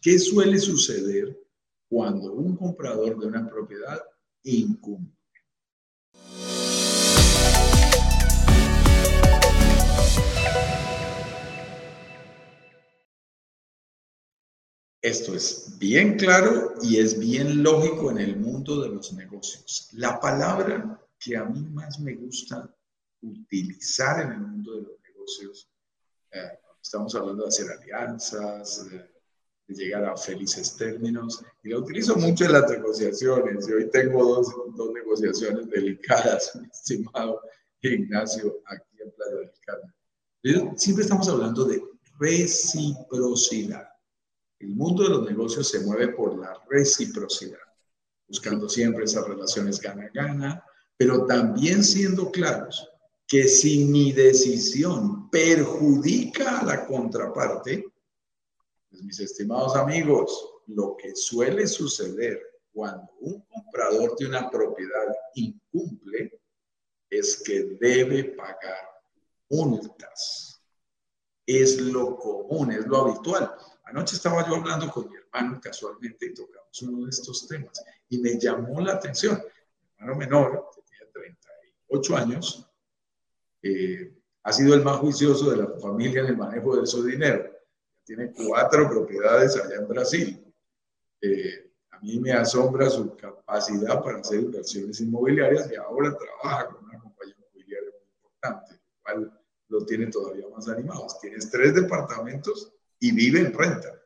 ¿Qué suele suceder cuando un comprador de una propiedad incumple? Esto es bien claro y es bien lógico en el mundo de los negocios. La palabra que a mí más me gusta utilizar en el mundo de los negocios, eh, estamos hablando de hacer alianzas, de, llegar a felices términos, y la utilizo mucho en las negociaciones. Y hoy tengo dos, dos negociaciones delicadas, mi estimado Ignacio, aquí en Playa del Carmen. Siempre estamos hablando de reciprocidad. El mundo de los negocios se mueve por la reciprocidad, buscando siempre esas relaciones gana-gana, pero también siendo claros que si mi decisión perjudica a la contraparte, pues mis estimados amigos, lo que suele suceder cuando un comprador de una propiedad incumple es que debe pagar multas. Es lo común, es lo habitual. Anoche estaba yo hablando con mi hermano casualmente y tocamos uno de estos temas y me llamó la atención. Mi hermano menor, que tiene 38 años, eh, ha sido el más juicioso de la familia en el manejo de su dinero. Tiene cuatro propiedades allá en Brasil. Eh, a mí me asombra su capacidad para hacer inversiones inmobiliarias y ahora trabaja con una compañía inmobiliaria muy importante, lo cual lo tiene todavía más animado. Tienes tres departamentos y vive en renta,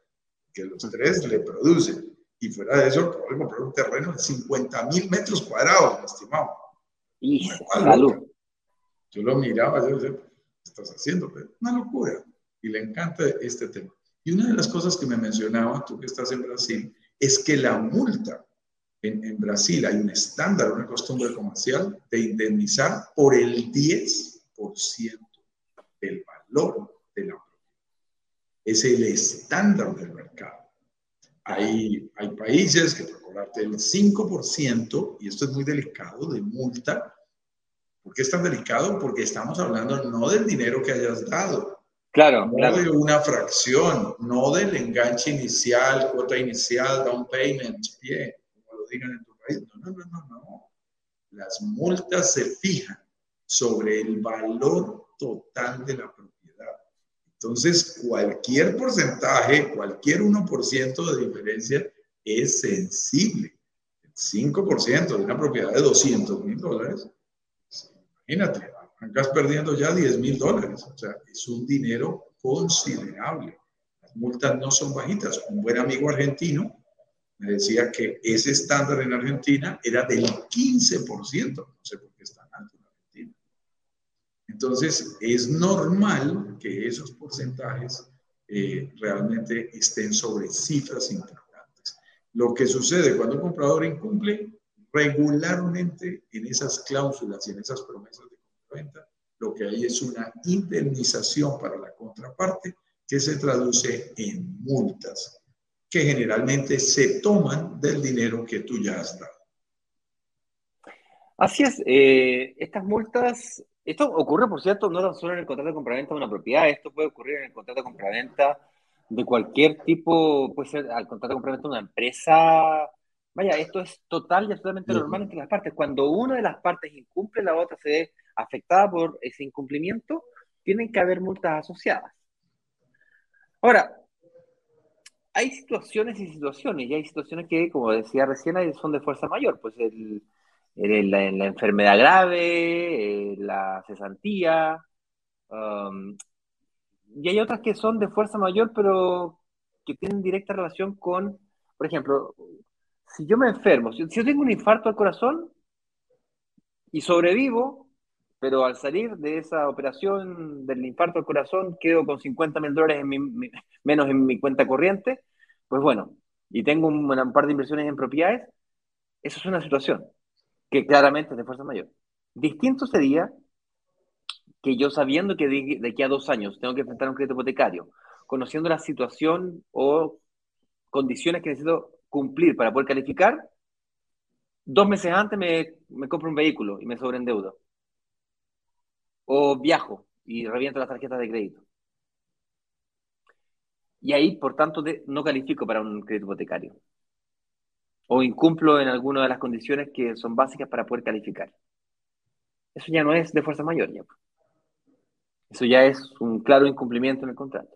que los tres le producen. Y fuera de eso, acabo de comprar un terreno de 50 mil metros cuadrados, estimado. Y salud. Yo lo miraba, yo decía, ¿qué estás haciendo? Una locura. Y le encanta este tema. Y una de las cosas que me mencionaba, tú que estás en Brasil, es que la multa en, en Brasil hay un estándar, una costumbre comercial de indemnizar por el 10% del valor de la es el estándar del mercado. Hay, hay países que por cobrarte el 5%, y esto es muy delicado, de multa. ¿Por qué es tan delicado? Porque estamos hablando no del dinero que hayas dado, Claro, no de una fracción, no del enganche inicial, cuota inicial, down payment, pie, como lo digan en tu país. No, no, no, no, no. Las multas se fijan sobre el valor total de la propiedad entonces, cualquier porcentaje, cualquier 1% de diferencia es sensible. El 5% de una propiedad de 200 mil dólares, imagínate, arrancas perdiendo ya 10 mil dólares. O sea, es un dinero considerable. Las multas no son bajitas. Un buen amigo argentino me decía que ese estándar en Argentina era del 15%. No sé por qué es tan alto. Entonces, es normal que esos porcentajes eh, realmente estén sobre cifras importantes. Lo que sucede cuando un comprador incumple regularmente en esas cláusulas y en esas promesas de compraventa, lo que hay es una indemnización para la contraparte que se traduce en multas que generalmente se toman del dinero que tú ya has dado. Así es, eh, estas multas esto ocurre, por cierto, no tan solo en el contrato de compraventa de una propiedad, esto puede ocurrir en el contrato de compraventa de cualquier tipo, puede ser al contrato de compraventa de una empresa. Vaya, esto es total y absolutamente normal entre las partes. Cuando una de las partes incumple, la otra se afectada por ese incumplimiento, tienen que haber multas asociadas. Ahora, hay situaciones y situaciones, y hay situaciones que, como decía recién, son de fuerza mayor. Pues el, en la, la enfermedad grave, la cesantía, um, y hay otras que son de fuerza mayor, pero que tienen directa relación con, por ejemplo, si yo me enfermo, si, yo tengo un infarto al corazón y sobrevivo, pero al salir de esa operación del infarto al corazón quedo con 50 mil dólares en mi, menos en mi cuenta corriente, pues bueno, y tengo un, un par de inversiones en propiedades, eso es una situación que claramente es de fuerza mayor. Distinto sería que yo sabiendo que de, aquí a dos años tengo que enfrentar un crédito hipotecario, conociendo la situación o condiciones que necesito cumplir para poder calificar, dos meses antes me, me compro un vehículo y me sobreendeudo. O viajo y reviento las tarjetas de crédito. y ahí, por tanto, no califico para un crédito hipotecario. O incumplo en alguna de las condiciones que son básicas para poder calificar. Eso ya no es de fuerza mayor. Ya. Eso ya es un claro incumplimiento en el contrato.